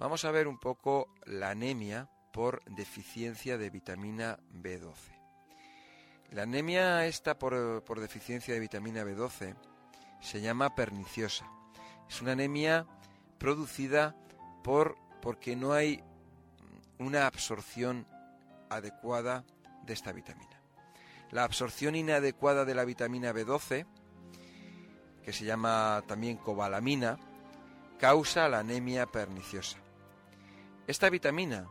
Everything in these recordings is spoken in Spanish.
vamos a ver un poco la anemia por deficiencia de vitamina B12. La anemia esta por, por deficiencia de vitamina B12 se llama perniciosa. Es una anemia producida por porque no hay una absorción adecuada de esta vitamina. La absorción inadecuada de la vitamina B12, que se llama también cobalamina, causa la anemia perniciosa. Esta vitamina,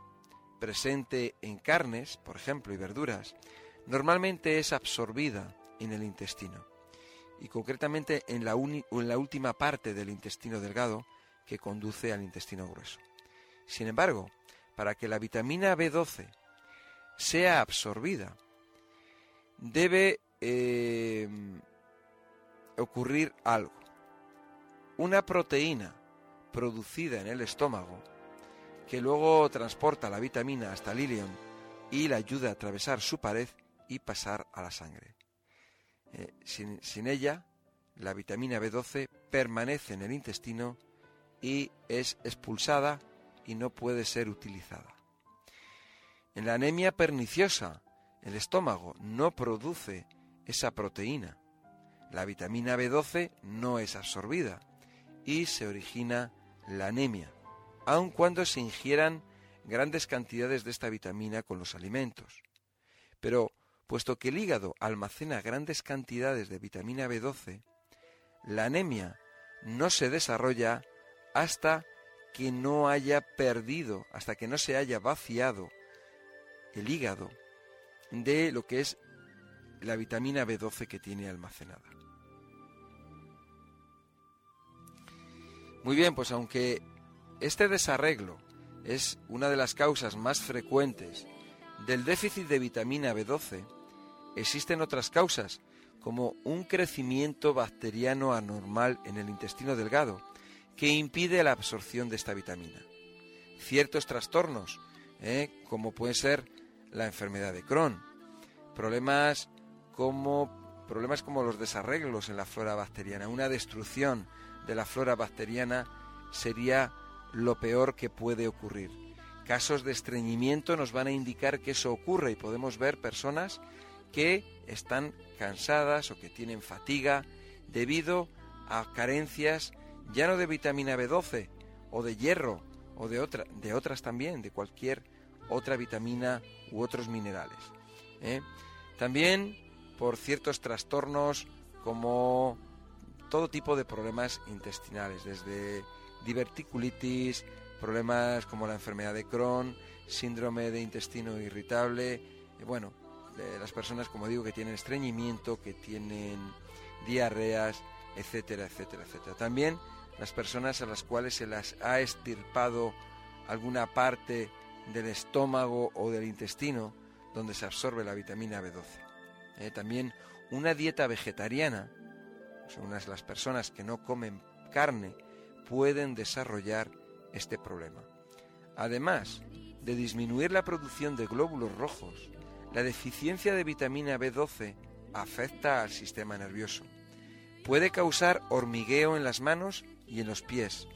presente en carnes, por ejemplo, y verduras, normalmente es absorbida en el intestino y concretamente en la, última parte del intestino delgado que conduce al intestino grueso. Sin embargo, para que la vitamina B12 sea absorbida, debe eh, ocurrir algo. Una proteína producida en el estómago que luego transporta la vitamina hasta el ilion y la ayuda a atravesar su pared y pasar a la sangre. Eh, sin, sin ella, la vitamina B12 permanece en el intestino y es expulsada y no puede ser utilizada. En la anemia perniciosa, el estómago no produce esa proteína. La vitamina B12 no es absorbida y se origina la anemia, aun cuando se ingieran grandes cantidades de esta vitamina con los alimentos. Pero, puesto que el hígado almacena grandes cantidades de vitamina B12, la anemia no se desarrolla hasta que no haya perdido, hasta que no se haya vaciado el hígado de lo que es la vitamina B12 que tiene almacenada. Muy bien, pues aunque este desarreglo es una de las causas más frecuentes del déficit de vitamina B12, existen otras causas como un crecimiento bacteriano anormal en el intestino delgado que impide la absorción de esta vitamina. Ciertos trastornos, ¿eh? como puede ser la enfermedad de Crohn, problemas como, problemas como los desarreglos en la flora bacteriana, una destrucción de la flora bacteriana sería lo peor que puede ocurrir. Casos de estreñimiento nos van a indicar que eso ocurre y podemos ver personas que están cansadas o que tienen fatiga debido a carencias ya no de vitamina B12 o de hierro o de, otra, de otras también, de cualquier otra vitamina u otros minerales. ¿eh? También por ciertos trastornos como todo tipo de problemas intestinales, desde diverticulitis, problemas como la enfermedad de Crohn, síndrome de intestino irritable, y bueno, las personas, como digo, que tienen estreñimiento, que tienen diarreas, etcétera, etcétera, etcétera. También las personas a las cuales se las ha estirpado alguna parte del estómago o del intestino donde se absorbe la vitamina B12. Eh, también una dieta vegetariana, son unas las personas que no comen carne, pueden desarrollar este problema. Además de disminuir la producción de glóbulos rojos, la deficiencia de vitamina B12 afecta al sistema nervioso. Puede causar hormigueo en las manos y en los pies,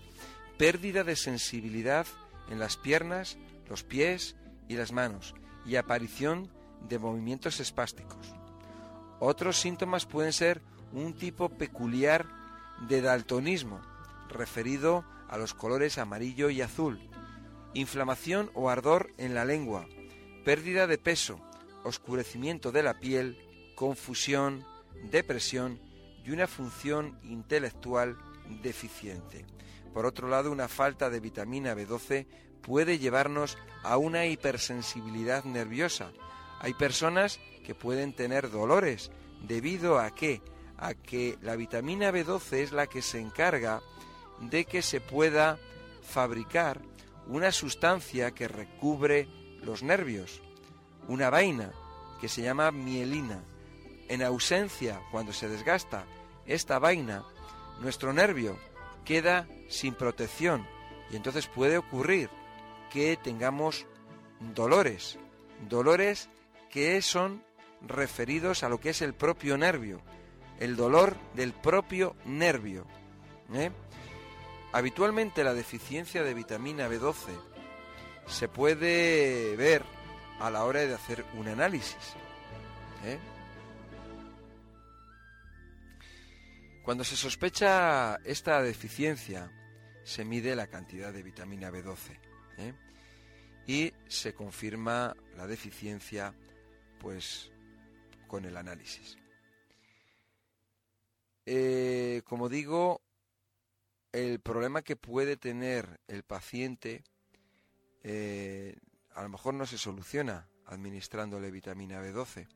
pérdida de sensibilidad en las piernas, los pies y las manos y aparición de movimientos espásticos. Otros síntomas pueden ser un tipo peculiar de daltonismo, referido a los colores amarillo y azul, inflamación o ardor en la lengua, pérdida de peso, oscurecimiento de la piel, confusión, depresión y una función intelectual deficiente. Por otro lado, una falta de vitamina B12 puede llevarnos a una hipersensibilidad nerviosa. Hay personas que pueden tener dolores debido a que a que la vitamina B12 es la que se encarga de que se pueda fabricar una sustancia que recubre los nervios, una vaina que se llama mielina. En ausencia, cuando se desgasta esta vaina, nuestro nervio queda sin protección y entonces puede ocurrir que tengamos dolores, dolores que son referidos a lo que es el propio nervio, el dolor del propio nervio. ¿eh? Habitualmente la deficiencia de vitamina B12 se puede ver a la hora de hacer un análisis. ¿eh? Cuando se sospecha esta deficiencia, se mide la cantidad de vitamina B12 ¿eh? y se confirma la deficiencia pues con el análisis. Eh, como digo, el problema que puede tener el paciente eh, a lo mejor no se soluciona administrándole vitamina B12.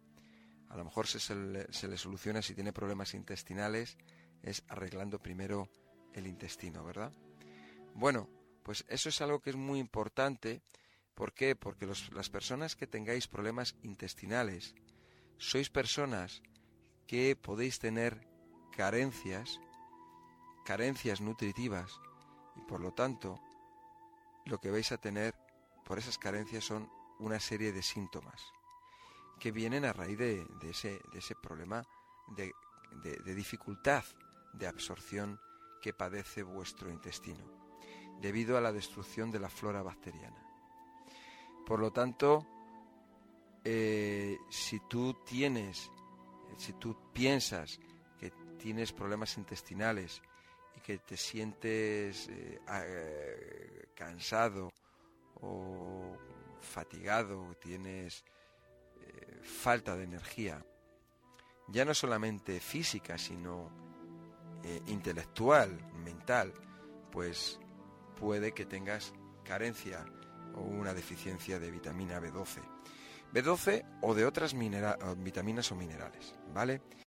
A lo mejor se, se le soluciona si tiene problemas intestinales, es arreglando primero el intestino, ¿verdad? Bueno, pues eso es algo que es muy importante. ¿Por qué? Porque las personas que tengáis problemas intestinales sois personas que podéis tener carencias, carencias nutritivas, y por lo tanto lo que vais a tener por esas carencias son una serie de síntomas que vienen a raíz de, ese, de ese, problema de, de dificultad de absorción que padece vuestro intestino debido a la destrucción de la flora bacteriana. Por lo tanto, eh, si tú tienes, si tú piensas que tienes problemas intestinales y que te sientes eh, eh, cansado o fatigado, tienes falta de energía, ya no solamente física, sino intelectual, mental, pues puede que tengas carencia o una deficiencia de vitamina B12. B12 o de otras vitaminas o minerales, ¿vale?